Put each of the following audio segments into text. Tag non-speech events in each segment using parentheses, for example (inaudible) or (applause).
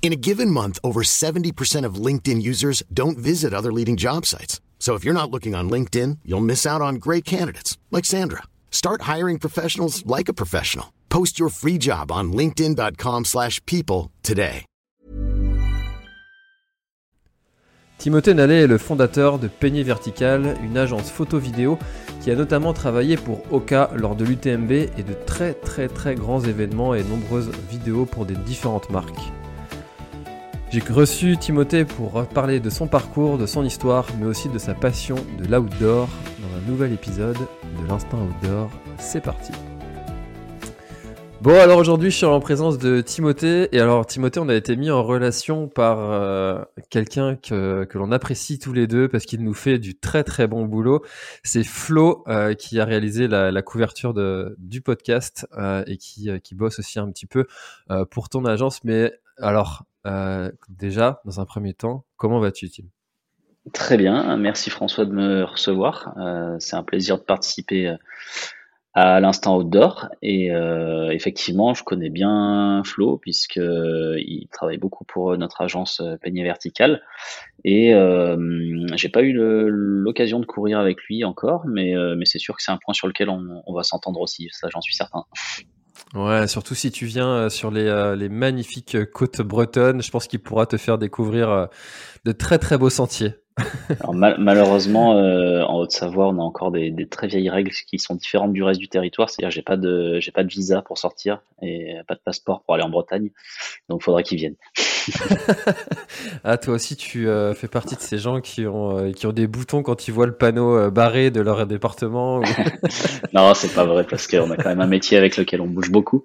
In a given month, over 70% of LinkedIn users don't visit other leading job sites. So if you're not looking on LinkedIn, you'll miss out on great candidates like Sandra. Start hiring professionals like a professional. Post your free job on linkedin.com/people today. Timothée Nallet est le fondateur de Peigné Vertical, une agence photo-vidéo qui a notamment travaillé pour Oka lors de l'UTMB et de très très très grands événements et nombreuses vidéos pour des différentes marques. J'ai reçu Timothée pour parler de son parcours, de son histoire, mais aussi de sa passion de l'outdoor dans un nouvel épisode de l'Instinct Outdoor. C'est parti. Bon, alors aujourd'hui, je suis en présence de Timothée. Et alors, Timothée, on a été mis en relation par euh, quelqu'un que, que l'on apprécie tous les deux parce qu'il nous fait du très très bon boulot. C'est Flo euh, qui a réalisé la, la couverture de, du podcast euh, et qui, qui bosse aussi un petit peu pour ton agence. Mais alors, déjà, dans un premier temps, comment vas-tu, Tim? Très bien, merci François de me recevoir. C'est un plaisir de participer à l'instant outdoor. Et euh, effectivement, je connais bien Flo puisque euh, il travaille beaucoup pour notre agence euh, Peigné Vertical. Et euh, j'ai pas eu l'occasion de courir avec lui encore, mais, mais c'est sûr que c'est un point sur lequel on, on va s'entendre aussi. Ça, j'en suis certain. Ouais, surtout si tu viens sur les, les magnifiques côtes bretonnes, je pense qu'il pourra te faire découvrir de très très beaux sentiers. (laughs) Malheureusement, euh, en Haute-Savoie, on a encore des, des, très vieilles règles qui sont différentes du reste du territoire. C'est-à-dire, j'ai pas de, j'ai pas de visa pour sortir et pas de passeport pour aller en Bretagne. Donc, faudra qu'ils viennent. (laughs) ah, toi aussi, tu euh, fais partie de ces gens qui ont, euh, qui ont des boutons quand ils voient le panneau euh, barré de leur département. Ou... (laughs) non, c'est pas vrai parce qu'on a quand même un métier avec lequel on bouge beaucoup.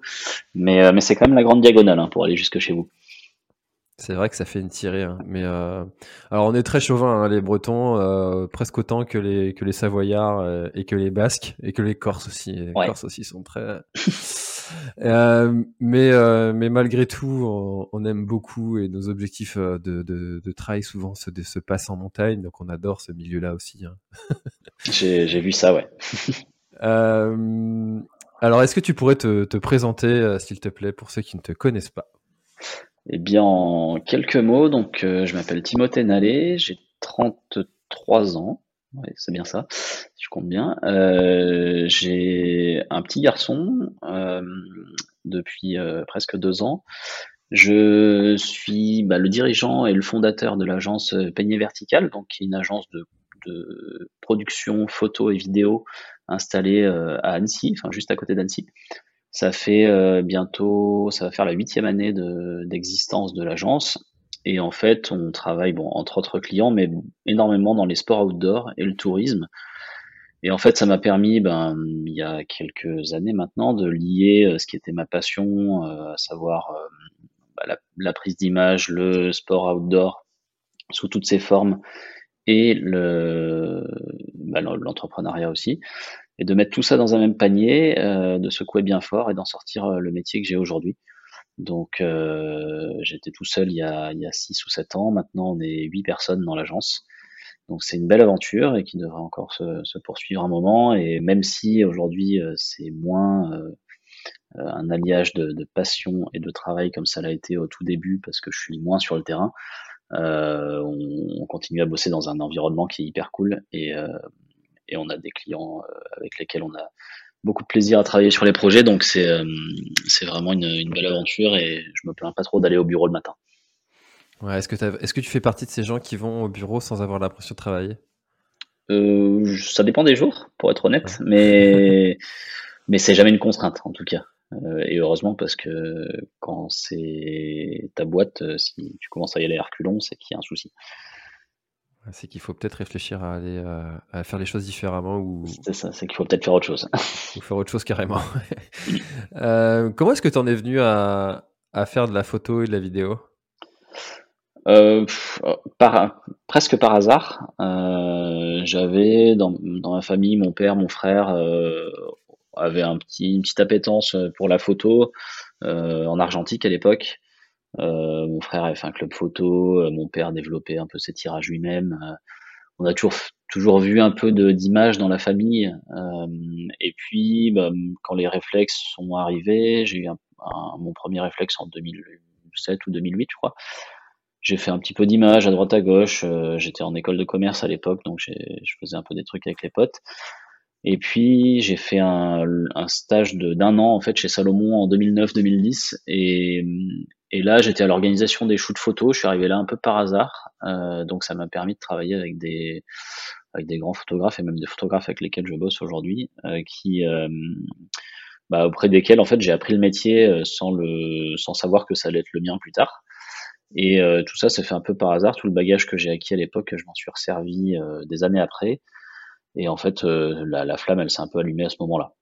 Mais, mais c'est quand même la grande diagonale hein, pour aller jusque chez vous. C'est vrai que ça fait une tirée, hein. mais euh... alors on est très chauvin, hein, les Bretons, euh, presque autant que les que les Savoyards euh, et que les Basques et que les Corses aussi. Les Ouais. Corses aussi sont très. Euh, mais euh, mais malgré tout, on, on aime beaucoup et nos objectifs euh, de de, de trail souvent se, se passent en montagne, donc on adore ce milieu-là aussi. Hein. (laughs) J'ai vu ça, ouais. (laughs) Euh, alors, est-ce que tu pourrais te, te présenter, s'il te plaît, pour ceux qui ne te connaissent pas? Eh bien, en quelques mots, donc je m'appelle Timothée Nallet, j'ai 33 ans, ouais, c'est bien ça, si je compte bien. Euh, j'ai un petit garçon euh, depuis euh, presque deux ans. Je suis bah, le dirigeant et le fondateur de l'agence Peigné Vertical, donc qui est une agence de, production photo et vidéo installée à Annecy, enfin juste à côté d'Annecy. Ça fait bientôt, ça va faire la huitième année de- d'existence de l'agence. Et en fait, on travaille, bon, entre autres clients, mais énormément dans les sports outdoor et le tourisme. Et en fait, ça m'a permis, ben, il y a quelques années maintenant, de lier euh, ce qui était ma passion, euh, à savoir euh, bah, la, prise d'image, le sport outdoor sous toutes ses formes, et le, bah, l'entrepreneuriat aussi et de mettre tout ça dans un même panier, de secouer bien fort et d'en sortir le métier que j'ai aujourd'hui. Donc euh, j'étais tout seul il y a il y a six ou sept ans. Maintenant on est huit personnes dans l'agence. Donc c'est une belle aventure et qui devrait encore se, se poursuivre un moment. Et même si aujourd'hui euh, c'est moins euh, euh, un alliage de, de passion et de travail comme ça l'a été au tout début parce que je suis moins sur le terrain, euh, on, on continue à bosser dans un environnement qui est hyper cool et, euh, et on a des clients avec lesquels on a beaucoup de plaisir à travailler sur les projets. Donc c'est euh, c'est vraiment une, une belle aventure et je me plains pas trop d'aller au bureau le matin. Ouais, est-ce que, est-ce que tu fais partie de ces gens qui vont au bureau sans avoir l'impression de travailler? Euh, ça dépend des jours, pour être honnête, mais (laughs) mais c'est jamais une contrainte en tout cas. Euh, et heureusement parce que quand c'est ta boîte, si tu commences à y aller à reculons, c'est qu'il y a un souci. C'est qu'il faut peut-être réfléchir à aller euh, à faire les choses différemment ou, C'est ça, c'est qu'il faut peut-être faire autre chose. (laughs) ou faire autre chose carrément. Euh, comment est-ce que tu en es venu à, à faire de la photo et de la vidéo? Euh, par, presque par hasard, j'avais dans, dans ma famille, mon père, mon frère avait un petit, une petite appétence pour la photo en argentique à l'époque. Euh, mon frère avait fait un club photo, mon père développait un peu ses tirages lui-même. on a toujours toujours vu un peu d'images dans la famille. et puis, bah, quand les réflexes sont arrivés, j'ai eu mon premier réflexe en 2007 ou 2008, je crois j'ai fait un petit peu d'images à droite à gauche. Euh, j'étais en école de commerce à l'époque, donc je faisais un peu des trucs avec les potes. Et puis j'ai fait un, un stage d'un an en fait chez Salomon en 2009-2010 et, et là j'étais à l'organisation des shoots photos. Je suis arrivé là un peu par hasard, euh, donc ça m'a permis de travailler avec des grands photographes et même des photographes avec lesquels je bosse aujourd'hui, euh, euh, bah, auprès desquels en fait j'ai appris le métier sans savoir que ça allait être le mien plus tard. Et tout ça, s'est fait un peu par hasard. Tout le bagage que j'ai acquis à l'époque, je m'en suis resservi des années après. Et en fait, la, flamme, elle s'est un peu allumée à ce moment-là.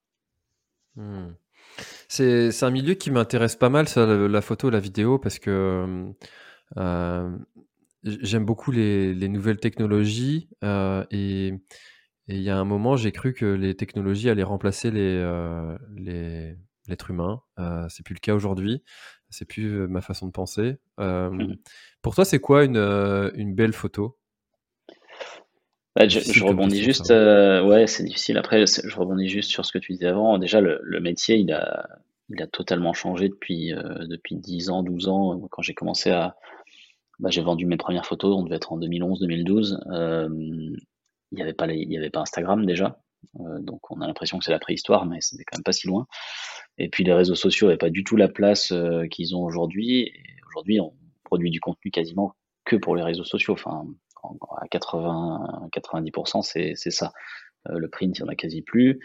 Hmm. C'est un milieu qui m'intéresse pas mal, ça, la, photo, la vidéo, parce que j'aime beaucoup les, nouvelles technologies. et il y a un moment, j'ai cru que les technologies allaient remplacer les, l'être humain. c'est plus le cas aujourd'hui c'est plus ma façon de penser. Mmh. Pour toi, c'est quoi une, une belle photo? Bah, je, rebondis juste, ouais, c'est difficile. Après, je rebondis juste sur ce que tu disais avant. Déjà, le, métier, il a, il a totalement changé depuis, depuis 10 ans, 12 ans. Quand j'ai commencé à, bah, j'ai vendu mes premières photos, on devait être en 2011, 2012. il n'y avait pas il y avait pas Instagram déjà. donc, on a l'impression que c'est la préhistoire, mais c'était quand même pas si loin. Et puis les réseaux sociaux n'avaient pas du tout la place euh, qu'ils ont aujourd'hui. Aujourd'hui, on produit du contenu quasiment que pour les réseaux sociaux. Enfin, à 80, 90%, c'est, ça. Euh, le print, il n'y en a quasi plus.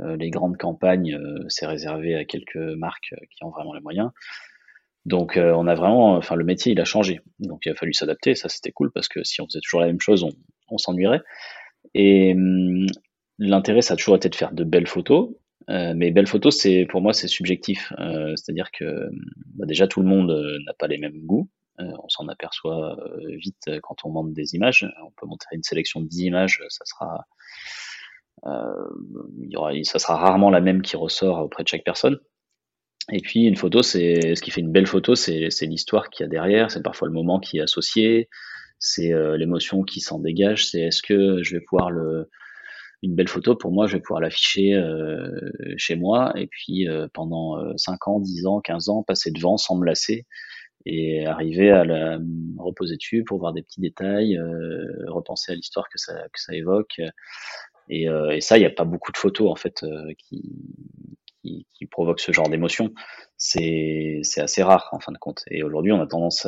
Euh, les grandes campagnes, c'est réservé à quelques marques qui ont vraiment les moyens. Donc, on a vraiment, enfin, le métier, il a changé. Donc, il a fallu s'adapter. Ça, c'était cool parce que si on faisait toujours la même chose, on, s'ennuierait. Et hum, l'intérêt, ça a toujours été de faire de belles photos, euh, mais belle photo, c'est pour moi c'est subjectif. Euh, c'est-à-dire que bah, déjà tout le monde euh, n'a pas les mêmes goûts. On s'en aperçoit vite quand on monte des images. On peut montrer une sélection de 10 images, ça sera rarement la même qui ressort auprès de chaque personne. Et puis une photo, c'est ce qui fait une belle photo, c'est l'histoire qu'il y a derrière, c'est parfois le moment qui est associé, c'est l'émotion qui s'en dégage, c'est est-ce que je vais pouvoir une belle photo, pour moi, je vais pouvoir l'afficher euh, chez moi et puis euh, pendant 5 euh, ans, 10 ans, 15 ans, passer devant sans me lasser et arriver à la reposer dessus pour voir des petits détails, repenser à l'histoire que ça, que ça évoque. Et, et ça, il n'y a pas beaucoup de photos en fait qui, qui, provoquent ce genre d'émotion. C'est assez rare en fin de compte. Et aujourd'hui, on a tendance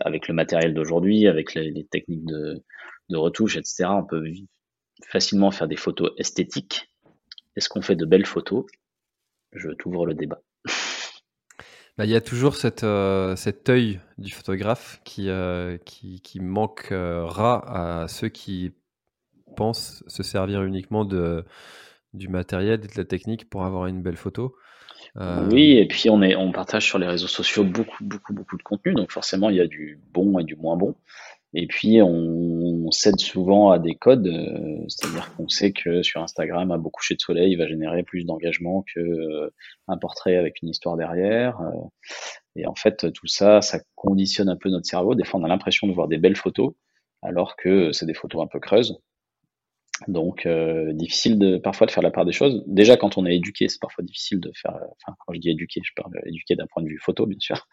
avec le matériel d'aujourd'hui, avec les, les, techniques de, de retouche, etc., on peut facilement faire des photos esthétiques. Est-ce qu'on fait de belles photos? Je t'ouvre le débat. Bah, il y a toujours cette, euh, cet œil du photographe qui, euh, qui, manquera à ceux qui pensent se servir uniquement du matériel et de la technique pour avoir une belle photo. Euh, oui, et puis on, on partage sur les réseaux sociaux beaucoup, beaucoup, beaucoup de contenu, donc forcément il y a du bon et du moins bon. Et puis, on, cède souvent à des codes, euh, c'est-à-dire qu'on sait que sur Instagram, un beau coucher de soleil va générer plus d'engagement que euh, un portrait avec une histoire derrière. Euh. et en fait, tout ça, ça conditionne un peu notre cerveau. Des fois, on a l'impression de voir des belles photos, alors que c'est des photos un peu creuses. Donc, euh, difficile de, parfois de faire la part des choses. Déjà, quand on est éduqué, c'est parfois difficile de faire. Enfin, quand je dis éduqué, je parle éduqué d'un point de vue photo, bien sûr.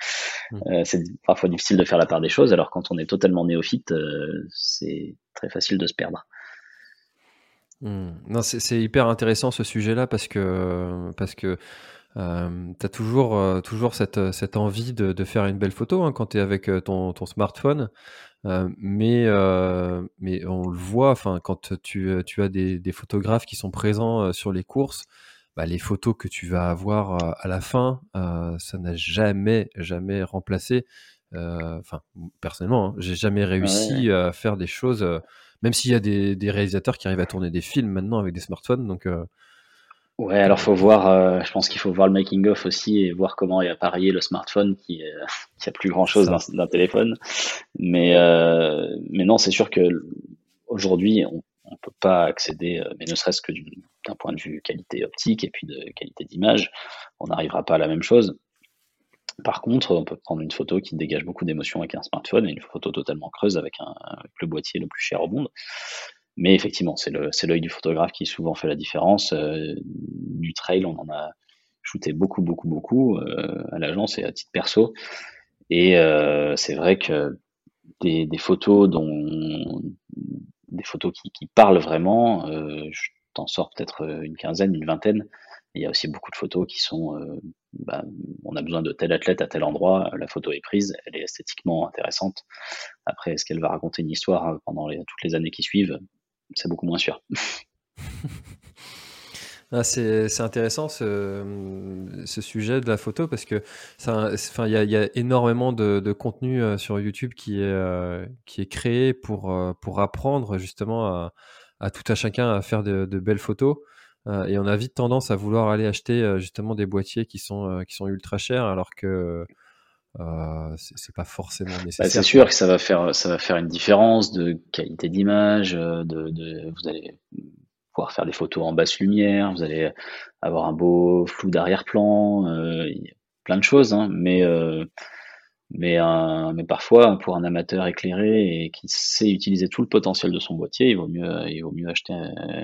Mmh. Euh, c'est parfois difficile de faire la part des choses. Alors, quand on est totalement néophyte, euh, c'est très facile de se perdre. Mmh. Non, c'est hyper intéressant ce sujet-là parce que parce que euh, tu as toujours, toujours cette, cette envie de, de, faire une belle photo hein, quand tu es avec ton, ton smartphone. Euh, mais, euh, mais on le voit, quand tu, euh, tu as des, des, photographes qui sont présents sur les courses, bah, les photos que tu vas avoir à la fin, ça n'a jamais, jamais remplacé. Enfin, personnellement, hein, j'ai jamais réussi à faire des choses, même s'il y a des, des, réalisateurs qui arrivent à tourner des films maintenant avec des smartphones. Donc, Ouais, alors faut voir, euh, je pense qu'il faut voir le making of aussi et voir comment est appareillé le smartphone qui, (laughs) qui a plus grand chose d'un téléphone. Mais, euh, mais non, c'est sûr que aujourd'hui, on ne peut pas accéder, euh, mais ne serait-ce que d'un point de vue qualité optique et puis de qualité d'image, on n'arrivera pas à la même chose. Par contre, on peut prendre une photo qui dégage beaucoup d'émotions avec un smartphone et une photo totalement creuse avec, un, avec le boîtier le plus cher au monde. Mais effectivement, c'est l'œil du photographe qui souvent fait la différence. Euh, du trail, on en a shooté beaucoup, beaucoup, beaucoup euh, à l'agence et à titre perso. Et euh, c'est vrai que des, photos dont des photos qui, parlent vraiment, je t'en sors peut-être une quinzaine, une vingtaine. Il y a aussi beaucoup de photos qui sont, bah, on a besoin de tel athlète à tel endroit, la photo est prise, elle est esthétiquement intéressante. Après, est-ce qu'elle va raconter une histoire pendant les, toutes les années qui suivent? C'est beaucoup moins sûr. Ah, c'est intéressant ce, sujet de la photo parce que il y, a énormément de, contenu euh, sur YouTube qui est, euh, créé pour, euh, pour apprendre justement à, tout à chacun à faire de, belles photos. et on a vite tendance à vouloir aller acheter justement des boîtiers qui sont ultra chers alors que euh, c'est pas forcément bah, nécessaire. c'est sûr que ça va faire ça va faire une différence de qualité d'image, euh, de, de, vous allez pouvoir faire des photos en basse lumière, vous allez avoir un beau flou d'arrière-plan, euh, plein de choses, hein, mais euh, mais, mais parfois pour un amateur éclairé et qui sait utiliser tout le potentiel de son boîtier, il vaut mieux il vaut mieux acheter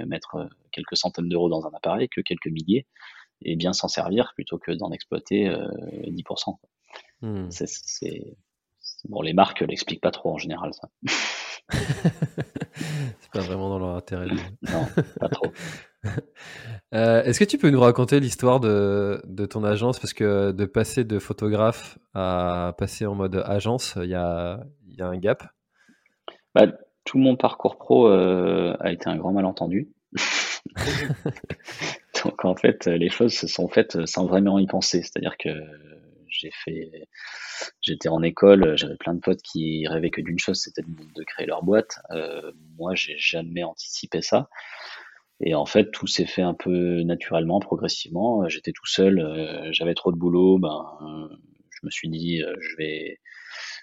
mettre quelques centaines d'euros dans un appareil que quelques milliers et bien s'en servir plutôt que d'en exploiter 10%. Hmm. C'est, Bon, les marques l'expliquent pas trop en général, ça. (laughs) (laughs) c'est pas vraiment dans leur intérêt. non, pas trop. (laughs) Euh, est-ce que tu peux nous raconter l'histoire de, de, ton agence? Parce que de passer de photographe à passer en mode agence, il y a, y a, un gap bah, Tout mon parcours pro euh, a été un grand malentendu. Donc en fait, les choses se sont faites sans vraiment y penser. C'est-à-dire que j'ai fait, j'étais en école, j'avais plein de potes qui rêvaient que d'une chose, c'était de, créer leur boîte. Euh, moi, j'ai jamais anticipé ça. Et en fait, tout s'est fait un peu naturellement, progressivement. J'étais tout seul, euh, j'avais trop de boulot. Ben, je me suis dit, euh, je vais,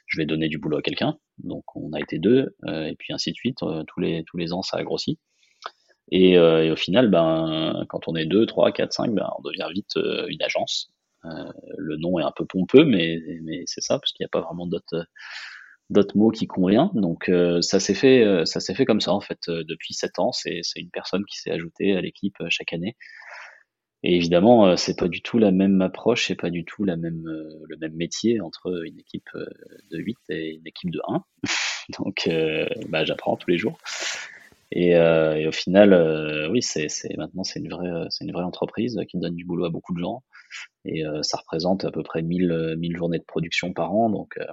je vais donner du boulot à quelqu'un. Donc, on a été deux, et puis ainsi de suite. tous les tous les ans, ça a grossi. Et, au final, ben, quand on est deux, trois, quatre, cinq, ben, on devient vite une agence. Euh, le nom est un peu pompeux, mais, c'est ça, parce qu'il n'y a pas vraiment d'autres d'autres mots qui conviennent. Donc euh, ça s'est fait, euh, ça s'est fait comme ça en fait depuis sept ans. C'est une personne qui s'est ajoutée à l'équipe chaque année. Et évidemment, c'est pas du tout la même approche, c'est pas du tout le même métier entre une équipe de 8 et une équipe de 1. (laughs) Donc bah, j'apprends tous les jours. Et, au final, oui, maintenant c'est une vraie entreprise qui donne du boulot à beaucoup de gens et euh, ça représente à peu près 1000, 1000 euh, journées de production par an, donc euh,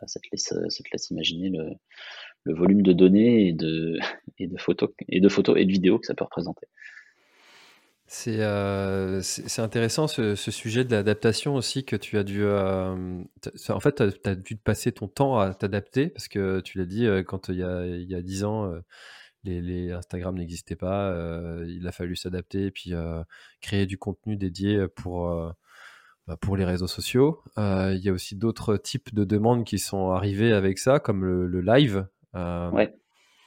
bah, ça, te laisse, ça te laisse imaginer le, volume de données et de, (laughs) et de photos et de photos et de vidéos que ça peut représenter. C'est euh, intéressant ce, sujet de l'adaptation aussi que tu as dû. En fait, tu as, dû passer ton temps à t'adapter parce que tu l'as dit quand il y a, il y a 10 ans, les, Instagram n'existaient pas, euh, il a fallu s'adapter et puis euh, créer du contenu dédié pour, euh, bah, pour les réseaux sociaux. il y a aussi d'autres types de demandes qui sont arrivées avec ça, comme le, live.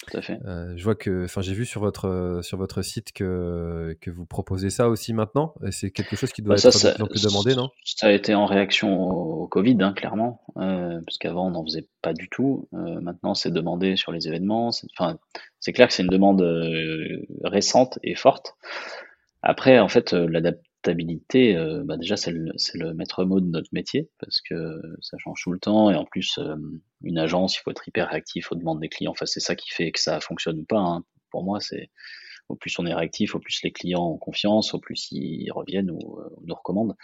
Tout à fait. je vois que, enfin, j'ai vu sur votre sur votre site que que vous proposez ça aussi maintenant. C'est quelque chose qui doit bah, être plus demandé, non? Ça a été en réaction au, Covid, hein, clairement, parce qu'avant on n'en faisait pas du tout. maintenant, c'est demandé sur les événements. Enfin, c'est clair que c'est une demande euh, récente et forte. Après, en fait, euh, l'adaptabilité, euh, bah déjà, c'est le, maître mot de notre métier parce que ça change tout le temps et en plus, une agence, il faut être hyper réactif aux demandes des clients. Enfin, c'est ça qui fait que ça fonctionne ou pas. Hein. Pour moi, c'est au plus on est réactif, au plus les clients ont confiance, au plus ils reviennent ou, nous recommandent.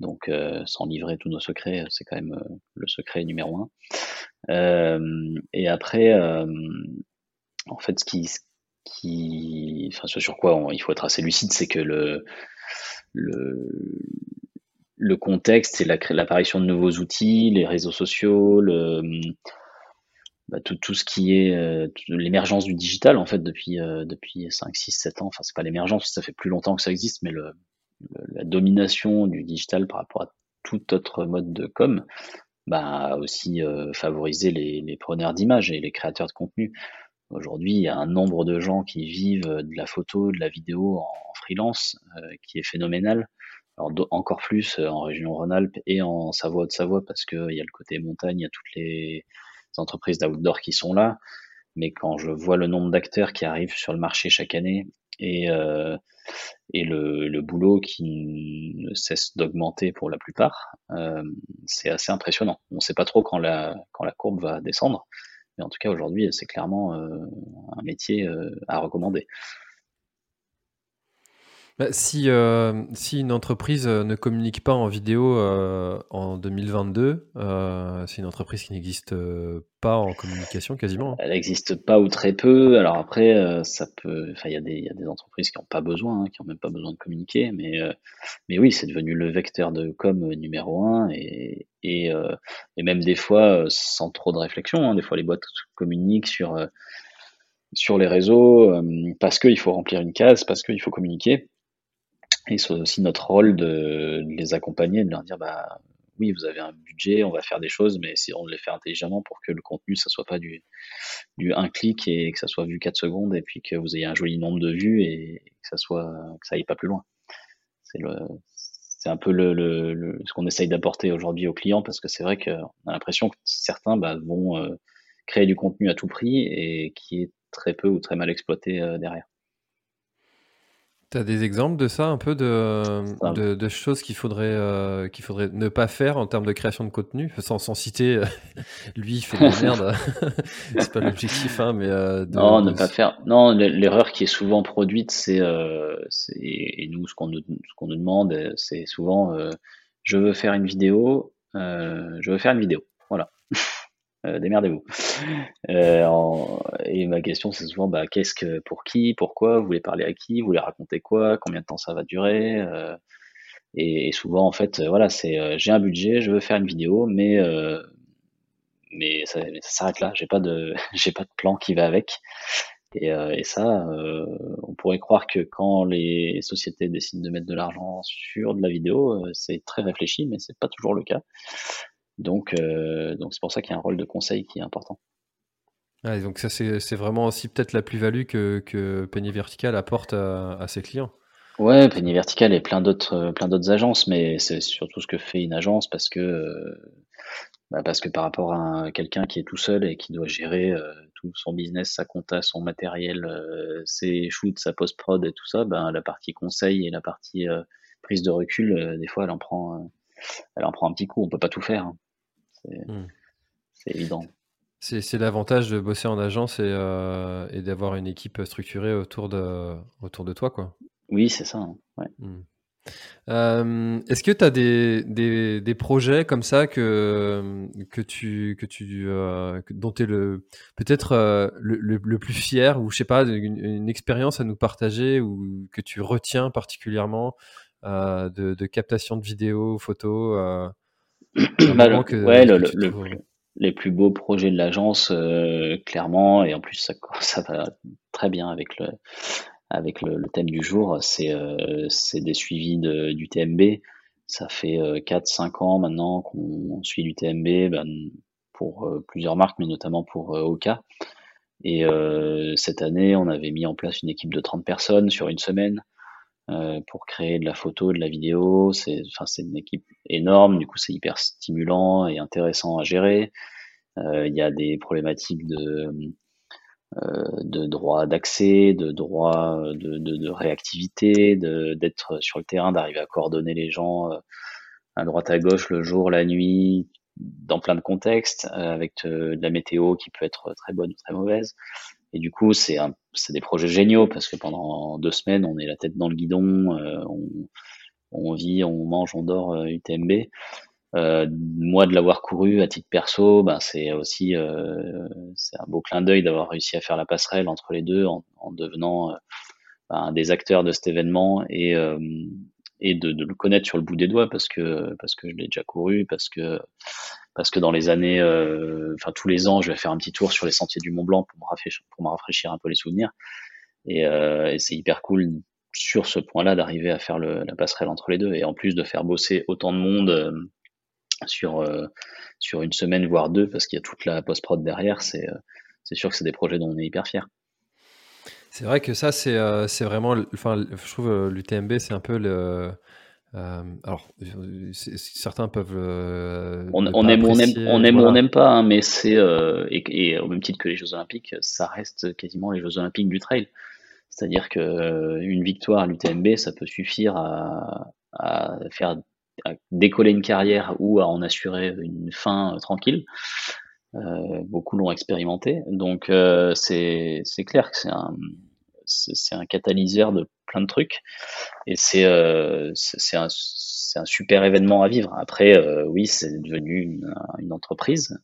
Donc, sans livrer tous nos secrets, c'est quand même le secret numéro un. Euh, et après, en fait, ce qui, qui, enfin, ce sur quoi il faut être assez lucide, c'est que le, le, le contexte, c'est l'apparition de nouveaux outils, les réseaux sociaux, bah, tout, tout, ce qui est euh, l'émergence du digital en fait depuis euh, depuis 5 6 7 ans. Enfin c'est pas l'émergence ça fait plus longtemps que ça existe mais la domination du digital par rapport à tout autre mode de com bah aussi euh, favorisé les, les preneurs d'images et les créateurs de contenu aujourd'hui il y a un nombre de gens qui vivent de la photo de la vidéo en, freelance qui est phénoménal. Encore plus en région Rhône-Alpes et en Savoie-de-Savoie parce qu'il y a le côté montagne, il y a toutes les entreprises d'outdoor qui sont là, mais quand je vois le nombre d'acteurs qui arrivent sur le marché chaque année et, euh, le, boulot qui ne cesse d'augmenter pour la plupart, euh, c'est assez impressionnant. On ne sait pas trop quand la courbe va descendre, mais en tout cas aujourd'hui, c'est clairement euh, un métier euh, à recommander. Bah, si, euh, si une entreprise euh, ne communique pas en vidéo euh, en 2022, c'est une entreprise qui n'existe pas en communication quasiment. Elle n'existe pas ou très peu. Alors après, ça peut. Enfin, il y, y a des entreprises qui n'ont pas besoin, hein, qui n'ont même pas besoin de communiquer. Mais, mais oui, c'est devenu le vecteur de com numéro un. Et, et, et même des fois, sans trop de réflexion, hein, des fois les boîtes communiquent sur, sur les réseaux parce qu'il faut remplir une case, parce qu'il faut communiquer. Et c'est aussi notre rôle de, les accompagner, de leur dire bah oui, vous avez un budget, on va faire des choses, mais si on les fait intelligemment pour que le contenu, ça soit pas du, du un clic et que ça soit vu 4 secondes et puis que vous ayez un joli nombre de vues et que ça soit que ça aille pas plus loin. C'est le c'est un peu le, le, ce qu'on essaye d'apporter aujourd'hui aux clients parce que c'est vrai qu'on a l'impression que certains bah, vont euh, créer du contenu à tout prix et qui est très peu ou très mal exploité euh, derrière. Tu as des exemples de ça, un peu de, de, choses qu'il faudrait, euh, qu'il faudrait ne pas faire en termes de création de contenu, sans, sans citer euh, (laughs) lui, il fait de la merde. (laughs) c'est pas l'objectif, hein, mais. Euh, non, ne pas faire. Non, l'erreur qui est souvent produite, c'est. et nous, ce qu'on nous, ce qu'on nous demande, c'est souvent je veux faire une vidéo, je veux faire une vidéo. Voilà. (laughs) Euh, démerdez-vous. Euh, et ma question, c'est souvent, bah, qu'est-ce que, pour qui, pourquoi, vous voulez parler à qui, vous voulez raconter quoi, combien de temps ça va durer. Euh, et, souvent, en fait, voilà, c'est, j'ai un budget, je veux faire une vidéo, mais mais ça, s'arrête là. J'ai pas de, (laughs) j'ai pas de plan qui va avec. Et, et ça, on pourrait croire que quand les sociétés décident de mettre de l'argent sur de la vidéo, c'est très réfléchi, mais c'est pas toujours le cas. Donc, euh, donc c'est pour ça qu'il y a un rôle de conseil qui est important. donc ça c'est vraiment aussi peut-être la plus-value que, que Peigné Vertical apporte à, ses clients. Ouais, Peigné Vertical et plein d'autres plein d'autres agences, mais c'est surtout ce que fait une agence parce que bah parce que par rapport à quelqu'un qui est tout seul et qui doit gérer euh, tout son business, sa compta, son matériel, euh, ses shoots, sa post prod et tout ça, ben la partie conseil et la partie prise de recul, des fois elle en prend elle en prend un petit coup. On peut pas tout faire. Hein. Hmm. C'est évident. C'est l'avantage de bosser en agence et, euh, et d'avoir une équipe structurée autour de, autour de toi. Quoi. Oui, c'est ça. Hein. Ouais. Hmm. Euh, est-ce que tu as des, des, des, projets comme ça que, que tu, que tu, euh, dont tu es peut-être le, le, plus fier ou je sais pas, une, expérience à nous partager ou que tu retiens particulièrement de, de, captation de vidéos, photos bah, ouais, le, les plus beaux projets de l'agence, euh, clairement, et en plus ça, (laughs) ça va très bien avec le, avec le, thème du jour, c'est euh, des suivis de, du TMB. Ça fait euh, 4-5 ans maintenant qu'on suit du TMB ben, pour euh, plusieurs marques, mais notamment pour euh, Oka. Et cette année, on avait mis en place une équipe de 30 personnes sur une semaine pour créer de la photo, de la vidéo. C'est enfin, c'est une équipe énorme, du coup c'est hyper stimulant et intéressant à gérer. Euh, il y a des problématiques de, euh, de droit d'accès, de droit de, de, de réactivité, d'être sur le terrain, d'arriver à coordonner les gens à droite à gauche, le jour, la nuit, dans plein de contextes, avec de la météo qui peut être très bonne ou très mauvaise. Et du coup, c'est des projets géniaux parce que pendant deux semaines, on est la tête dans le guidon, euh, on, vit, on mange, on dort euh, UTMB. Euh, moi, de l'avoir couru à titre perso, ben, c'est aussi euh, c'est un beau clin d'œil d'avoir réussi à faire la passerelle entre les deux en, en devenant euh, ben, des acteurs de cet événement et, euh, et de, de, le connaître sur le bout des doigts parce que parce que je l'ai déjà couru, parce que parce que dans les années, enfin tous les ans, je vais faire un petit tour sur les sentiers du Mont Blanc pour me rafraîchir, un peu les souvenirs. Et, et c'est hyper cool sur ce point-là d'arriver à faire la passerelle entre les deux et en plus de faire bosser autant de monde euh, sur euh, sur une semaine voire deux parce qu'il y a toute la post prod derrière c'est euh, c'est sûr que c'est des projets dont on est hyper fier c'est vrai que ça c'est c'est vraiment enfin je trouve l'UTMB c'est un peu le alors, certains peuvent. on, on, aime, on, aime, on aime, on n'aime pas, hein, mais c'est et, et, au même titre que les Jeux Olympiques, ça reste quasiment les Jeux Olympiques du trail. C'est-à-dire que euh, une victoire à l'UTMB, ça peut suffire à, faire décoller une carrière ou à en assurer une fin euh, tranquille. Euh, beaucoup l'ont expérimenté, donc c'est clair que c'est un c'est un catalyseur de plein de trucs et c'est c'est un, super événement à vivre. Après, oui, c'est devenu une, entreprise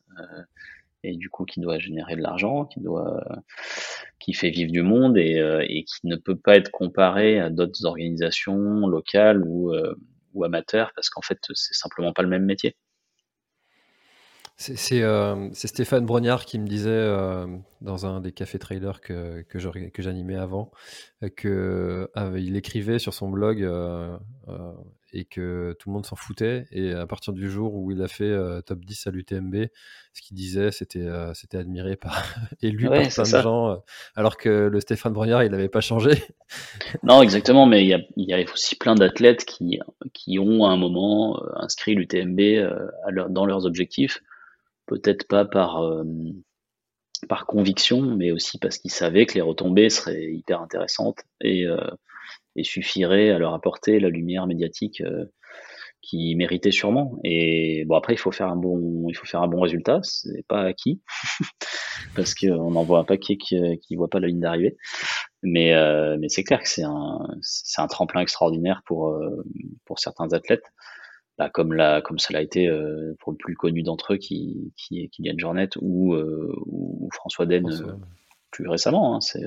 et du coup qui doit générer de l'argent, qui doit, qui fait vivre du monde et, euh, qui ne peut pas être comparé à d'autres organisations locales ou, euh, ou amateurs parce qu'en fait c'est simplement pas le même métier. C'est euh, Stéphane Brognard qui me disait euh, dans un des cafés trailers que, que j'animais avant qu'il il écrivait sur son blog et que tout le monde s'en foutait. Et à partir du jour où il a fait euh, top 10 à l'UTMB, ce qu'il disait, c'était euh, c'était admiré par (laughs) élu par plein de gens, euh, alors que le Stéphane Brognard, il n'avait pas changé. (laughs) non, exactement, mais il y a, y a, aussi plein d'athlètes qui, qui ont à un moment inscrit l'UTMB dans leurs objectifs, peut-être pas par par conviction, mais aussi parce qu'ils savaient que les retombées seraient hyper intéressantes et et suffirait à leur apporter la lumière médiatique euh, qui méritait sûrement. Et bon après il faut faire un bon il faut faire un bon résultat, c'est pas acquis (laughs) parce qu'on en voit un paquet qui, qui voit pas la ligne d'arrivée. Mais euh, mais c'est clair que c'est un un tremplin extraordinaire pour euh, pour certains athlètes. Bah, comme la comme ça l'a été pour le plus connu d'entre eux qui qui est Kylian Jornet ou, ou François Den plus récemment. Hein, c'est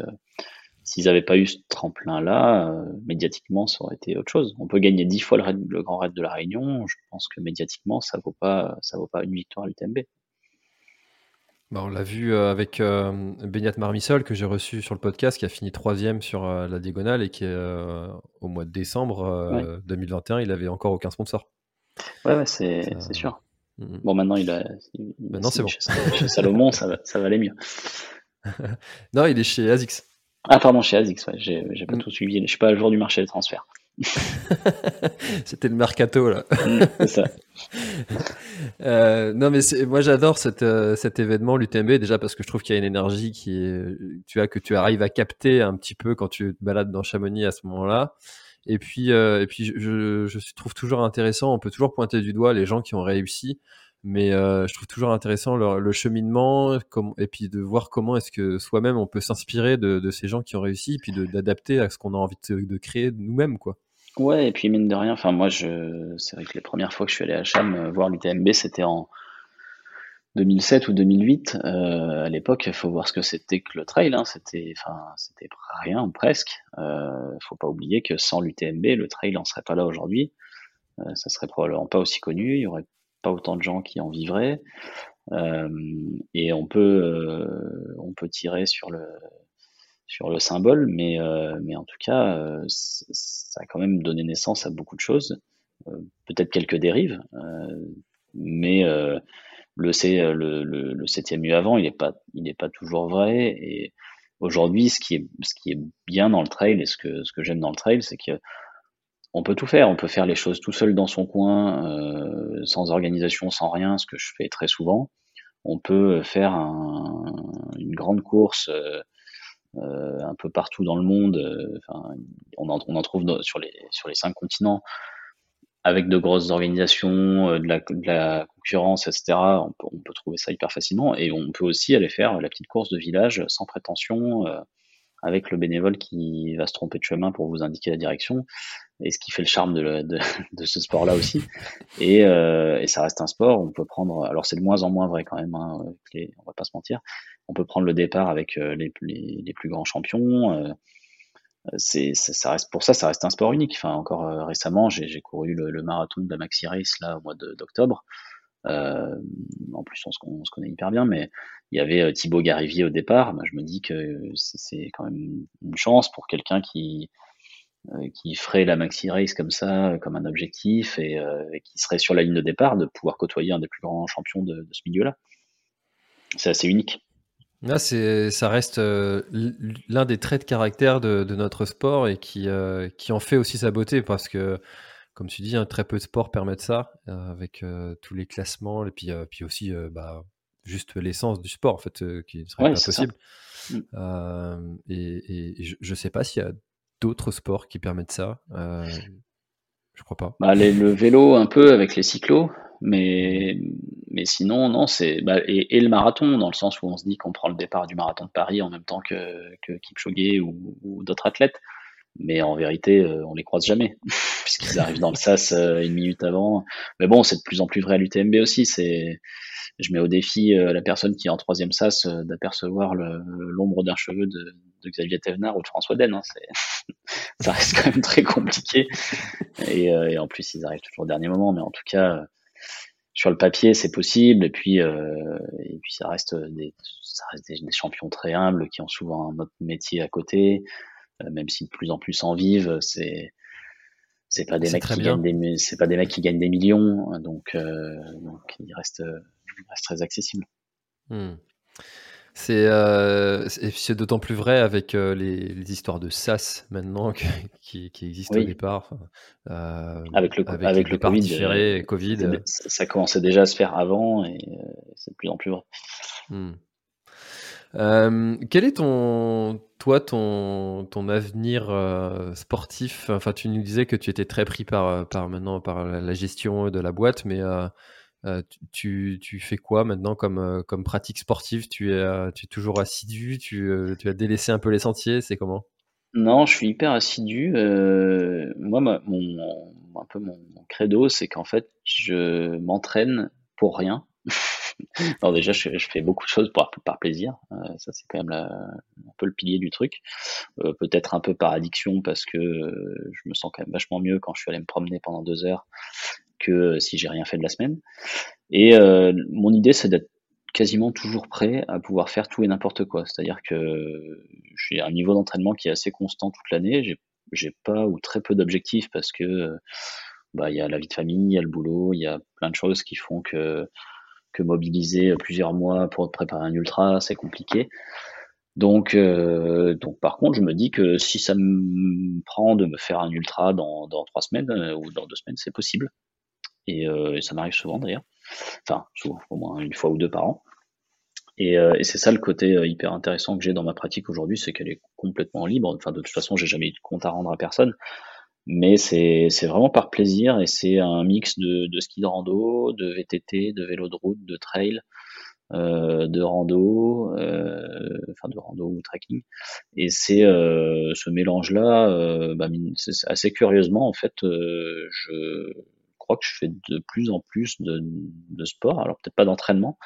S'ils n'avaient pas eu ce tremplin-là, euh, médiatiquement, ça aurait été autre chose. On peut gagner dix fois le, Grand Raid de la Réunion. Je pense que médiatiquement, ça vaut pas, ça vaut pas une victoire à l'UTMB. Bah, on l'a vu euh, avec euh, Benyat Marmissol que j'ai reçu sur le podcast, qui a fini troisième sur la diagonale et qui au mois de décembre 2021, il avait encore aucun sponsor. Ouais, c'est sûr. Mm, mm. Bon, maintenant il a. maintenant c'est bon. Chez, Salomon, ça va, ça va aller mieux. (laughs) non, il est chez Azix. Ah pardon, chez ASICS, ouais, j'ai, pas mm. tout suivi. Je suis pas à jour du marché des transferts. (laughs) C'était le mercato là. Ça. (laughs) Euh, non mais moi j'adore euh, cet événement l'UTMB déjà parce que je trouve qu'il y a une énergie qui est, tu as que tu arrives à capter un petit peu quand tu te balades dans Chamonix à ce moment-là. Et puis euh, et puis je, trouve toujours intéressant. On peut toujours pointer du doigt les gens qui ont réussi mais euh, je trouve toujours intéressant le, cheminement et puis de voir comment est-ce que soi-même on peut s'inspirer de, ces gens qui ont réussi et puis d'adapter à ce qu'on a envie de, créer nous-mêmes quoi. Ouais et puis mine de rien, enfin moi c'est vrai que les premières fois que je suis allé à Cham euh, voir l'UTMB c'était en 2007 ou 2008 euh, à l'époque il faut voir ce que c'était que le trail hein. c'était enfin c'était rien presque euh, faut pas oublier que sans l'UTMB le trail n'en serait pas là aujourd'hui euh, ça serait probablement pas aussi connu il y aurait pas autant de gens qui en vivraient. Euh, et on peut, euh, on peut tirer sur le, sur le symbole, mais, mais en tout cas, ça a quand même donné naissance à beaucoup de choses. Peut-être quelques dérives, mais le, le, septième mieux avant, il n'est pas, pas toujours vrai. Et aujourd'hui, ce qui est, ce qui est bien dans le trail et ce que, ce que j'aime dans le trail, c'est que on peut tout faire. On peut faire les choses tout seul dans son coin, euh, sans organisation, sans rien, ce que je fais très souvent. On peut faire une grande course euh, euh, un peu partout dans le monde. on, en, trouve sur, les, sur les cinq continents avec de grosses organisations, de la, concurrence, etc. On peut, on peut, trouver ça hyper facilement. Et on peut aussi aller faire la petite course de village sans prétention avec le bénévole qui va se tromper de chemin pour vous indiquer la direction, et ce qui fait le charme de, de, (laughs) de ce sport-là aussi. Et, euh, et, ça reste un sport, on peut prendre, alors c'est de moins en moins vrai quand même, hein, les, on va pas se mentir, on peut prendre le départ avec euh, les, les, les plus grands champions. Euh, c'est, ça reste pour ça, ça reste un sport unique. Enfin, encore euh, récemment, j'ai, couru le, marathon de la Maxi Race là au mois d'octobre. en plus, on se, connaît hyper bien, mais il y avait Thibaut Garivier au départ. je me dis que c'est quand même une chance pour quelqu'un qui qui ferait la maxi race comme ça, comme un objectif, et, qui serait sur la ligne de départ, de pouvoir côtoyer un des plus grands champions de ce milieu-là. C'est assez unique. Là, c'est, ça reste euh, l'un des traits de caractère de, notre sport et qui, euh, qui en fait aussi sa beauté parce que, comme tu dis, hein, très peu de sports permettent ça euh, avec tous les classements et puis, puis aussi bah, juste l'essence du sport en fait qui ne serait pas possible. Mm. et, je ne sais pas s'il y a d'autres sports qui permettent ça. je crois pas. Bah, le vélo un peu avec les cyclos. Mais, mais sinon, non, c'est. Bah, et, le marathon, dans le sens où on se dit qu'on prend le départ du marathon de Paris en même temps que, que Kipchoge ou, d'autres athlètes. Mais en vérité, euh, on les croise jamais, (laughs) puisqu'ils arrivent dans le SAS euh, une minute avant. Mais bon, c'est de plus en plus vrai à l'UTMB aussi. C'est, je mets au défi euh, la personne qui est en troisième SAS d'apercevoir l'ombre d'un cheveu de, de, Xavier Thévenard ou de François Den. Hein. (laughs) ça reste quand même très compliqué. Et, et, en plus, ils arrivent toujours au dernier moment. Mais en tout cas, sur le papier, c'est possible. Et puis, euh, et puis ça reste, des, ça reste des, champions très humbles qui ont souvent un autre métier à côté, euh, même si de plus en plus en vivent. C'est c'est pas des mecs qui gagnent des, c'est pas des mecs qui gagnent des millions. Donc, euh, donc il reste, il reste très accessible. Hmm. C'est euh, d'autant plus vrai avec euh, les, histoires de SAS maintenant (laughs) qui, qui, existent au départ. Euh, avec le, avec, le Covid, COVID. Ça commençait déjà à se faire avant et c'est de plus en plus vrai. Hmm. quel est ton, toi, ton, ton avenir sportif? Enfin, tu nous disais que tu étais très pris par, par maintenant par la gestion de la boîte, mais euh, tu, fais quoi maintenant comme, euh, pratique sportive? Tu es, euh, toujours assidu? Tu, as délaissé un peu les sentiers? C'est comment? Non, je suis hyper assidu. moi, mon, un peu mon, credo, c'est qu'en fait, je m'entraîne pour rien. (laughs) Alors déjà, je, fais beaucoup de choses par plaisir. ça, c'est quand même un peu le pilier du truc. Peut-être un peu par addiction parce que je me sens quand même vachement mieux quand je suis allé me promener pendant deux heures que euh, si j'ai rien fait de la semaine. Et euh, mon idée, c'est d'être quasiment toujours prêt à pouvoir faire tout et n'importe quoi. C'est-à-dire que j'ai un niveau d'entraînement qui est assez constant toute l'année. J'ai, pas ou très peu d'objectifs parce que bah il y a la vie de famille, il y a le boulot, il y a plein de choses qui font que que mobiliser plusieurs mois pour préparer un ultra, c'est compliqué. Donc, euh, donc par contre, je me dis que si ça me prend de me faire un ultra dans, dans trois semaines ou dans deux semaines, c'est possible. Euh, et, ça m'arrive souvent d'ailleurs. Enfin, souvent, au moins une fois ou deux par an. Et, euh, c'est ça le côté euh, hyper intéressant que j'ai dans ma pratique aujourd'hui, c'est qu'elle est complètement libre. Enfin, de toute façon, j'ai jamais eu de compte à rendre à personne. Mais c'est vraiment par plaisir et c'est un mix de, ski de rando, de VTT, de vélo de route, de trail, de rando, enfin de rando ou trekking. Et c'est ce mélange-là, bah, assez curieusement en fait, je, crois que je fais de plus en plus de, sport. Alors peut-être pas d'entraînement,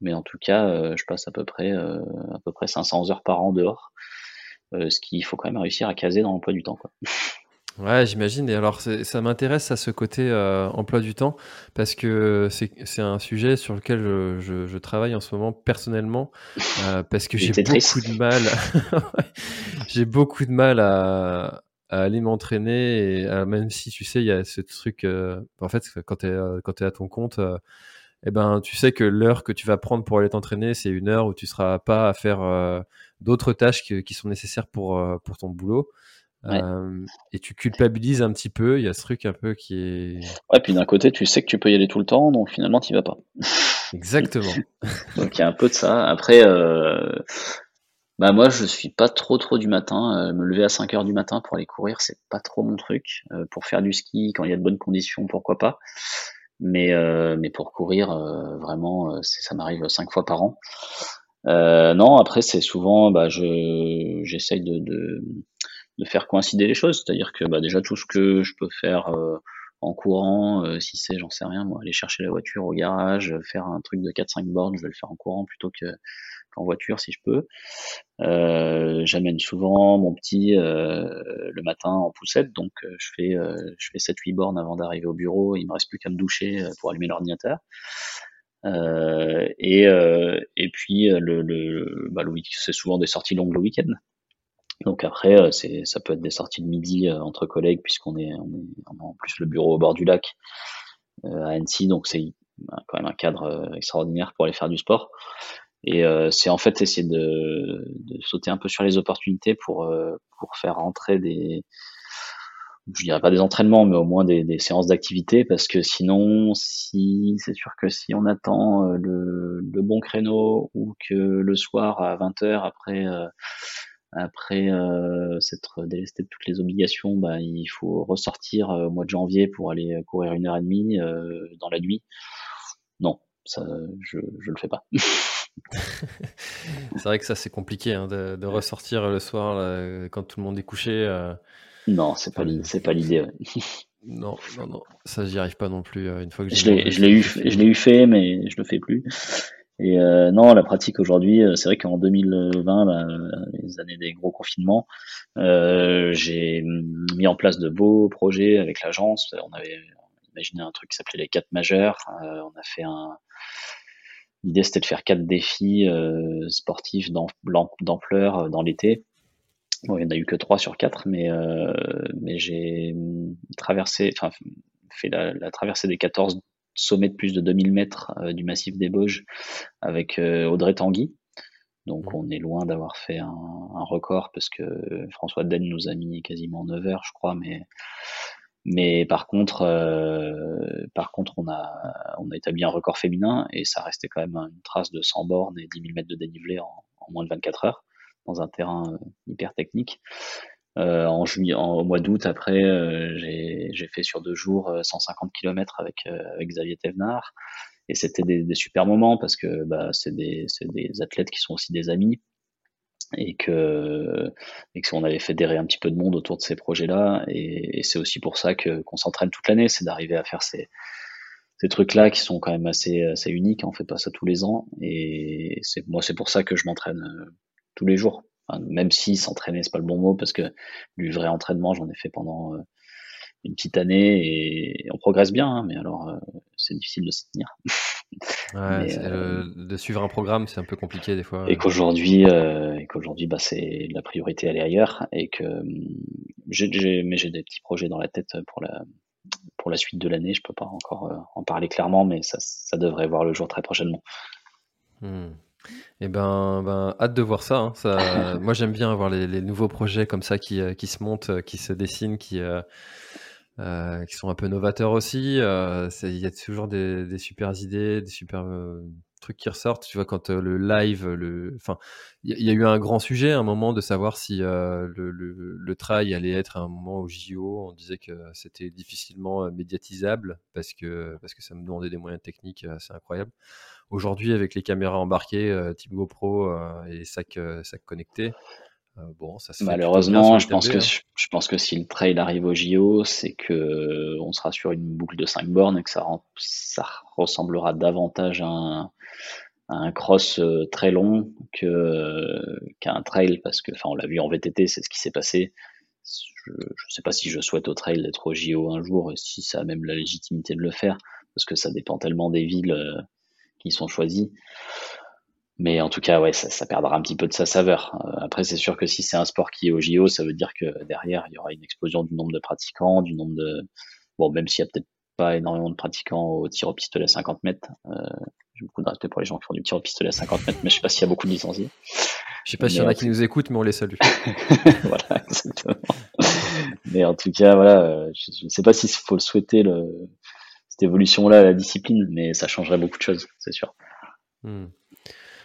mais en tout cas, euh, je passe à peu près euh, à peu près 500 heures par an dehors, euh, ce qu'il faut quand même réussir à caser dans l'emploi du temps. Quoi. (laughs) Ouais, j'imagine. Et alors, ça m'intéresse à ce côté emploi du temps parce que c'est un sujet sur lequel je, travaille en ce moment personnellement parce que (laughs) j'ai beaucoup de mal. (laughs) j'ai beaucoup de mal à, à aller m'entraîner et euh, même si tu sais il y a ce truc euh, en fait quand tu es euh, quand es à ton compte eh ben tu sais que l'heure que tu vas prendre pour aller t'entraîner c'est une heure où tu seras pas à faire d'autres tâches qui sont nécessaires pour pour ton boulot. Et tu culpabilises un petit peu il y a ce truc un peu qui est ouais puis d'un côté tu sais que tu peux y aller tout le temps donc finalement tu vas pas. Exactement. (laughs) Donc il y a un peu de ça. Après bah moi je suis pas trop trop du matin, euh, me lever à 5 heures du matin pour aller courir, c'est pas trop mon truc. Euh, pour faire du ski quand il y a de bonnes conditions, pourquoi pas. Mais euh, mais pour courir vraiment ça m'arrive cinq fois par an. non, après c'est souvent bah je j'essaye de, de, de faire coïncider les choses, c'est-à-dire que bah déjà tout ce que je peux faire en courant, si c'est j'en sais rien moi, aller chercher la voiture au garage, faire un truc de 4 5 bornes, je vais le faire en courant plutôt que qu'en voiture si je peux. J'amène souvent mon petit le matin en poussette, donc je fais fais 7-8 bornes avant d'arriver au bureau. Il me reste plus qu'à me doucher pour allumer l'ordinateur. et, et puis le, le, bah, le c'est souvent des sorties longues le week-end. Donc après, euh, ça peut être des sorties de midi euh, entre collègues, puisqu'on est, est, en plus le bureau au bord du lac euh, à Annecy, donc c'est quand même un cadre extraordinaire pour aller faire du sport. Et c'est en fait essayer de, sauter un peu sur les opportunités pour, pour faire rentrer des, je dirais pas des entraînements, mais au moins des, séances d'activité, parce que sinon, si c'est sûr que si on attend le, le, bon créneau ou que le soir à 20h après après euh, s'être délesté de toutes les obligations, bah, il faut ressortir euh, au mois de janvier pour aller courir une heure et demie euh, dans la nuit. Non, ça, je je le fais pas. (laughs) (laughs) c'est vrai que ça c'est compliqué hein, de, de, ressortir le soir là, quand tout le monde est couché. Euh... Non, c'est pas c'est pas l'idée. (laughs) Non, non, non, ça j'y arrive pas non plus. Une fois que je l'ai, je l'ai eu, je l'ai eu fait, mais je le fais plus. Et euh, non, la pratique aujourd'hui, euh, c'est vrai qu'en 2020, bah, les années des gros confinements, euh, j'ai mis en place de beaux projets avec l'agence. On avait imaginé un truc qui s'appelait les quatre majeurs. Euh, on a fait un. L'idée c'était de faire quatre défis euh, sportifs d'ampleur dans l'été. Bon, il n'y en a eu que trois sur quatre, mais mais j'ai traversé, enfin fait la, la traversée des 14 sommet de plus de 2000 mètres euh, du massif des Bauges avec euh, Audrey Tanguy. Donc mmh. on est loin d'avoir fait un, record parce que François Den nous a mis quasiment 9 heures, je crois, mais mais par contre, euh, par contre, on a on a établi un record féminin et ça restait quand même une trace de 100 bornes et 10 000 mètres de dénivelé en, moins de 24 heures dans un terrain hyper technique. Euh, en juillet, au mois d'août, après, euh, j'ai fait sur deux jours 150 euh, km avec, avec Xavier Thévenard. Et c'était des, des, super moments parce que bah, c'est des, des athlètes qui sont aussi des amis et que, et que on avait fédéré un petit peu de monde autour de ces projets-là. Et, c'est aussi pour ça que qu'on s'entraîne toute l'année, c'est d'arriver à faire ces, ces trucs-là qui sont quand même assez, assez uniques. On fait pas ça tous les ans. Et c'est moi, c'est pour ça que je m'entraîne tous les jours même si s'entraîner c'est pas le bon mot parce que du vrai entraînement j'en ai fait pendant euh, une petite année et on progresse bien, hein, mais alors euh, c'est difficile de s'y tenir. (laughs) Ouais, euh, de suivre un programme, c'est un peu compliqué des fois. Et qu'aujourd'hui, et qu'aujourd'hui, bah, c'est la priorité, elle est ailleurs, et que j'ai, mais j'ai des petits projets dans la tête pour la pour la suite de l'année. Je peux pas encore en parler clairement, mais ça, ça devrait voir le jour très prochainement. Mmh. Eh ben, ben, hâte de voir ça. Hein. ça (laughs) moi, j'aime bien avoir les, les, nouveaux projets comme ça qui, euh, qui se montent, euh, qui se dessinent, qui, euh, euh, qui sont un peu novateurs aussi. Il y a toujours des, des super idées, des super trucs qui ressortent. Tu vois, quand le live, le, enfin, il y, a eu un grand sujet à un moment de savoir si le, le, trail allait être à un moment au JO. On disait que c'était difficilement médiatisable parce que, parce que ça me demandait des moyens techniques assez incroyables. Aujourd'hui, avec les caméras embarquées, euh, type GoPro euh, et sac, euh, sac connecté, bon, ça se Malheureusement, je pense, que, hein. je pense que si le trail arrive au JO, c'est que on sera sur une boucle de 5 bornes et que ça, ça ressemblera davantage à un, un cross très long qu'à un trail parce que enfin on l'a vu en VTT c'est ce qui s'est passé je ne sais pas si je souhaite au trail d'être au JO un jour si ça a même la légitimité de le faire parce que ça dépend tellement des villes qui sont choisis. Mais en tout cas, ouais, ça, ça, perdra un petit peu de sa saveur. Euh, après, c'est sûr que si c'est un sport qui est au JO, ça veut dire que derrière, il y aura une explosion du nombre de pratiquants, du nombre de... Bon, même s'il y a peut-être pas énormément de pratiquants au tir au pistolet à 50 mètres. Euh, J'ai beaucoup de respect pour les gens qui font du tir au pistolet à 50 mètres, mais je sais pas s'il y a beaucoup de licenciés. Je sais pas s'il y en a qui nous écoutent, mais on les salue. (laughs) voilà, exactement. mais en tout cas, voilà, euh, je ne sais pas s'il faut le souhaiter le, évolution-là la discipline, mais ça changerait beaucoup de choses, c'est sûr. Hmm.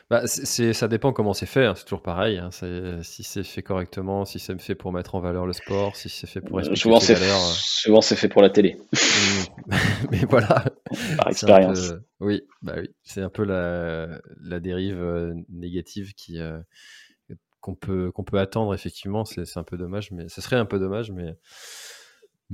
Bah, c'est, ça dépend comment c'est fait, hein, c'est toujours pareil. Hein, si c'est fait correctement, si c'est fait pour mettre en valeur le sport, si c'est fait pour euh, souvent, c'est valeurs, euh. souvent c'est fait pour la télé. (laughs) Mais voilà. (laughs) Par expérience. Oui, bah oui, c'est un peu la, la dérive euh, négative qui qu'on peut qu'on peut attendre effectivement. C'est, un peu dommage, mais ce serait un peu dommage, mais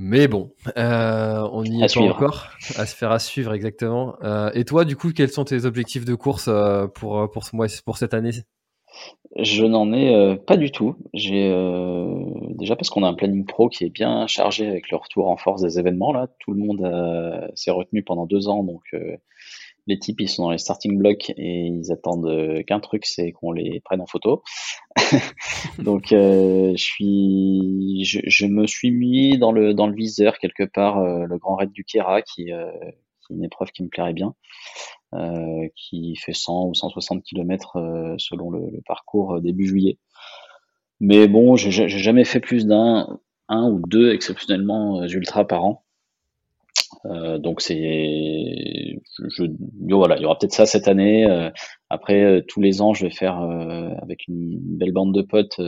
Mais bon, euh, on y est pas encore. À se faire à suivre, exactement. Euh, et toi, du coup, quels sont tes objectifs de course euh, pour, pour, ce mois, pour cette année? Je n'en ai pas du tout. J'ai déjà parce qu'on a un planning pro qui est bien chargé avec le retour en force des événements. Là, tout le monde s'est retenu pendant deux ans, donc les types, ils sont dans les starting blocks et ils attendent euh, qu'un truc, c'est qu'on les prenne en photo. (laughs) Donc, euh, je suis, je, me suis mis dans le dans le viseur quelque part euh, le Grand Raid du Kera, qui, est une épreuve qui me plairait bien, qui fait 100 ou 160 km selon le, parcours début juillet. Mais bon, j'ai jamais fait plus d'un, un ou deux exceptionnellement ultra par an. Euh, donc c'est, je, voilà, il y aura peut-être ça cette année. Euh, après, euh, tous les ans, je vais faire avec une belle bande de potes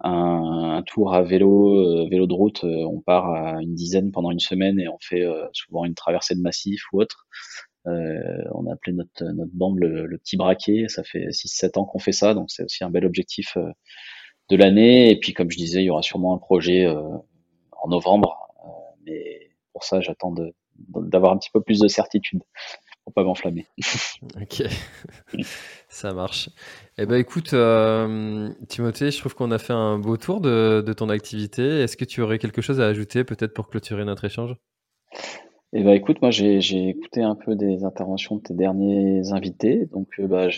un, tour à vélo, vélo de route. on part à une dizaine pendant une semaine et on fait souvent une traversée de massif ou autre. on a appelé notre, notre bande le, le petit braquet. Ça fait 6-7 ans qu'on fait ça, donc c'est aussi un bel objectif de l'année. Et puis, comme je disais, il y aura sûrement un projet en novembre, mais pour ça, j'attends d'avoir un petit peu plus de certitude pour pas m'enflammer. (laughs) ok, ça marche. Eh ben écoute, euh, Timothée, je trouve qu'on a fait un beau tour de, ton activité. Est-ce que tu aurais quelque chose à ajouter peut-être pour clôturer notre échange? Eh ben écoute, moi j'ai écouté un peu des interventions de tes derniers invités, donc euh, bah,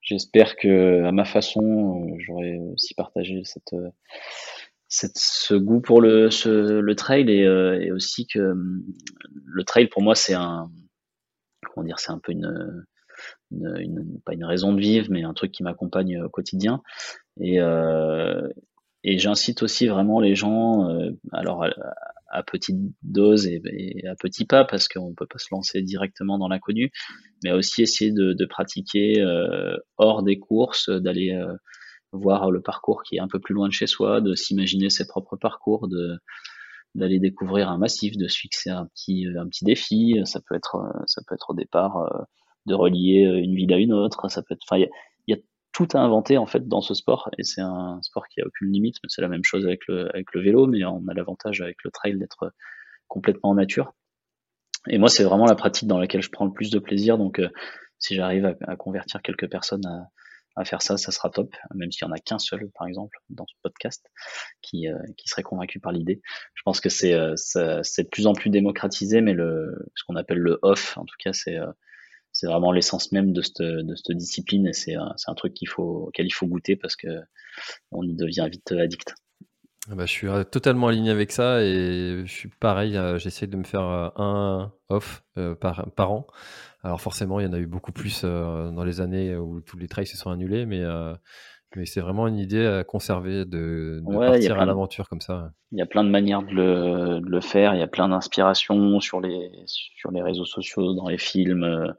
j'espère que à ma façon, euh, j'aurais aussi partagé cette ce goût pour le, le trail et, euh, aussi que hum, le trail pour moi c'est un comment dire c'est un peu une, pas une raison de vivre mais un truc qui m'accompagne au quotidien. Et euh, et j'incite aussi vraiment les gens euh, alors à, à, petite dose et, à petits pas parce qu'on peut pas se lancer directement dans l'inconnu mais aussi essayer de, pratiquer euh, hors des courses d'aller euh, voir le parcours qui est un peu plus loin de chez soi, de s'imaginer ses propres parcours, de d'aller découvrir un massif, de se fixer un petit petit défi. Ça peut être ça peut être au départ euh, de relier une ville à une autre. Ça peut être, il y, a, tout à inventer en fait dans ce sport et c'est un sport qui a aucune limite. C'est la même chose avec le vélo, mais on a l'avantage avec le trail d'être complètement en nature. Et moi, c'est vraiment la pratique dans laquelle je prends le plus de plaisir. Donc, euh, si j'arrive à, à, convertir quelques personnes à, à faire ça, ça sera top, même s'il y en a qu'un seul, par exemple, dans ce podcast, qui, euh, qui serait convaincu par l'idée. Je pense que c'est euh, c'est de plus en plus démocratisé, mais le ce qu'on appelle le off, en tout cas, c'est euh, c'est vraiment l'essence même de cette, de cette discipline et c'est un, un truc qu'il faut, auquel il faut goûter parce que on y devient vite addict. Ah bah, je suis totalement aligné avec ça et je suis pareil, j'essaie de me faire un off par, par an. Alors forcément, il y en a eu beaucoup plus euh, dans les années où tous les trails se sont annulés, mais, euh, mais c'est vraiment une idée à conserver de, partir à l'aventure comme ça. Il y a plein de manières de le, de le faire, il y a plein d'inspirations sur les, sur les réseaux sociaux, dans les films euh,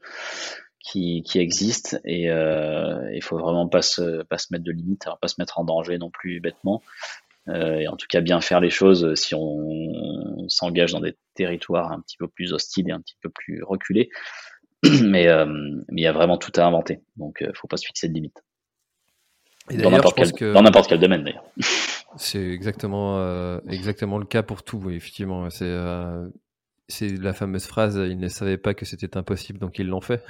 qui, qui existent et il faut vraiment pas se, pas se mettre de limites, pas se mettre en danger non plus bêtement. Et en tout cas bien faire les choses si on s'engage dans des territoires un petit peu plus hostiles et un petit peu plus reculés. (clears throat) mais euh, mais il y a vraiment tout à inventer. Donc, il euh, faut pas se fixer de limite. dans n'importe quel, quel, domaine d'ailleurs. (laughs) C'est exactement euh, exactement le cas pour tout. Effectivement, c'est c'est la fameuse phrase ils ne savaient pas que c'était impossible, donc ils l'ont fait.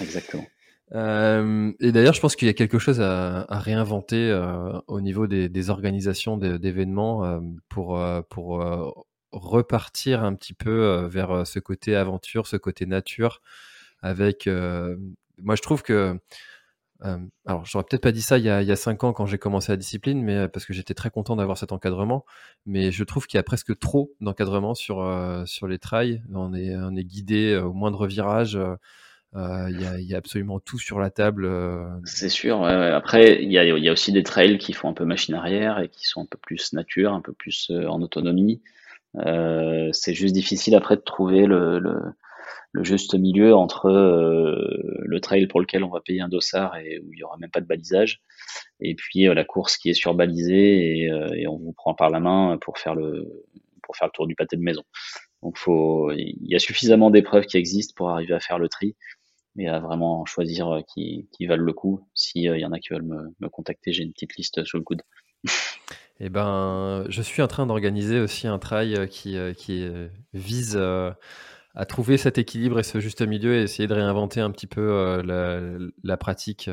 Exactement. Et d'ailleurs, je pense qu'il y a quelque chose à, réinventer au niveau des, organisations d'événements pour pour repartir un petit peu vers ce côté aventure, ce côté nature, avec. moi, je trouve que. alors, j'aurais peut-être pas dit ça il y, a, il y a cinq ans quand j'ai commencé la discipline, mais parce que j'étais très content d'avoir cet encadrement. Mais je trouve qu'il y a presque trop d'encadrement sur sur les trails. On est on est guidé au moindre virage. Il y, a, absolument tout sur la table. C'est sûr. Après, il y a, aussi des trails qui font un peu machine arrière et qui sont un peu plus nature, un peu plus en autonomie. Euh, c'est juste difficile après de trouver le, juste milieu entre euh, le trail pour lequel on va payer un dossard et où il y aura même pas de balisage, et puis euh, la course qui est surbalisée et, et, on vous prend par la main pour faire le pour faire le tour du pâté de maison. Donc il y a suffisamment d'épreuves qui existent pour arriver à faire le tri et à vraiment choisir qui, qui valent le coup. S'il y en a qui veulent me, me contacter, j'ai une petite liste sous le coude. (laughs) Eh ben, je suis en train d'organiser aussi un trail qui, qui vise à trouver cet équilibre et ce juste milieu et essayer de réinventer un petit peu la, pratique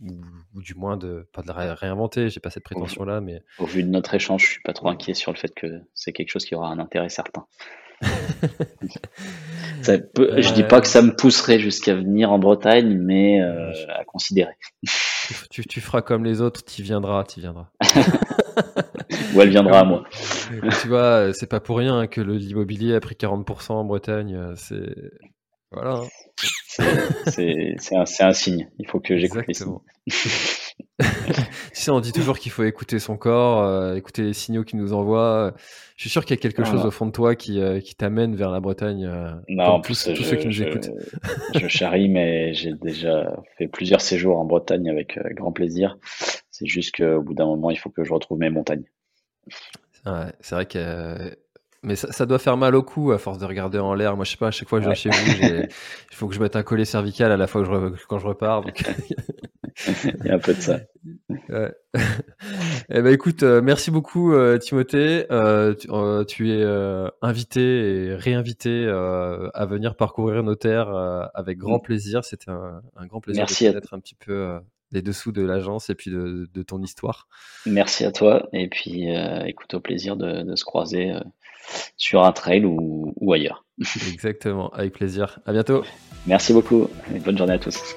ou, du moins de pas de la réinventer. J'ai pas cette prétention là, mais au vu de notre échange, je suis pas trop inquiet sur le fait que c'est quelque chose qui aura un intérêt certain. (laughs) je dis pas que ça me pousserait jusqu'à venir en Bretagne, mais euh, à considérer. tu, tu, feras comme les autres, tu viendras, tu viendras. (laughs) Ou elle viendra à moi. tu vois, c'est pas pour rien que l'immobilier a pris 40% en Bretagne. C'est voilà. Hein. C'est un, un, signe. Il faut que j'écoute les signes. (laughs) (laughs) tu sais, on dit toujours qu'il faut écouter son corps, euh, écouter les signaux qu'il nous envoie. Je suis sûr qu'il y a quelque chose au fond de toi qui, euh, qui t'amène vers la Bretagne. Euh, non, en plus, tous, ceux qui nous écoutent. je charrie, mais j'ai déjà fait plusieurs séjours en Bretagne avec grand plaisir. C'est juste qu'au bout d'un moment, il faut que je retrouve mes montagnes. c'est vrai que mais ça, doit faire mal au cou à force de regarder en l'air. Moi, je sais pas, à chaque fois que je viens chez vous, (laughs) il faut que je mette un collet cervical à la fois quand je repars. (laughs) (laughs) il y a un peu de ça. (laughs) eh ben, écoute, euh, merci beaucoup, euh, Timothée. Euh, tu, es invité et réinvité à venir parcourir nos terres avec grand mm. plaisir. C'était un, grand plaisir merci de connaître un petit peu les dessous de l'agence et puis de, ton histoire. Merci à toi. Et puis, écoute, au plaisir de, de se croiser sur un trail ou, ailleurs. (laughs) Exactement, avec plaisir. À bientôt. Merci beaucoup et bonne journée à tous.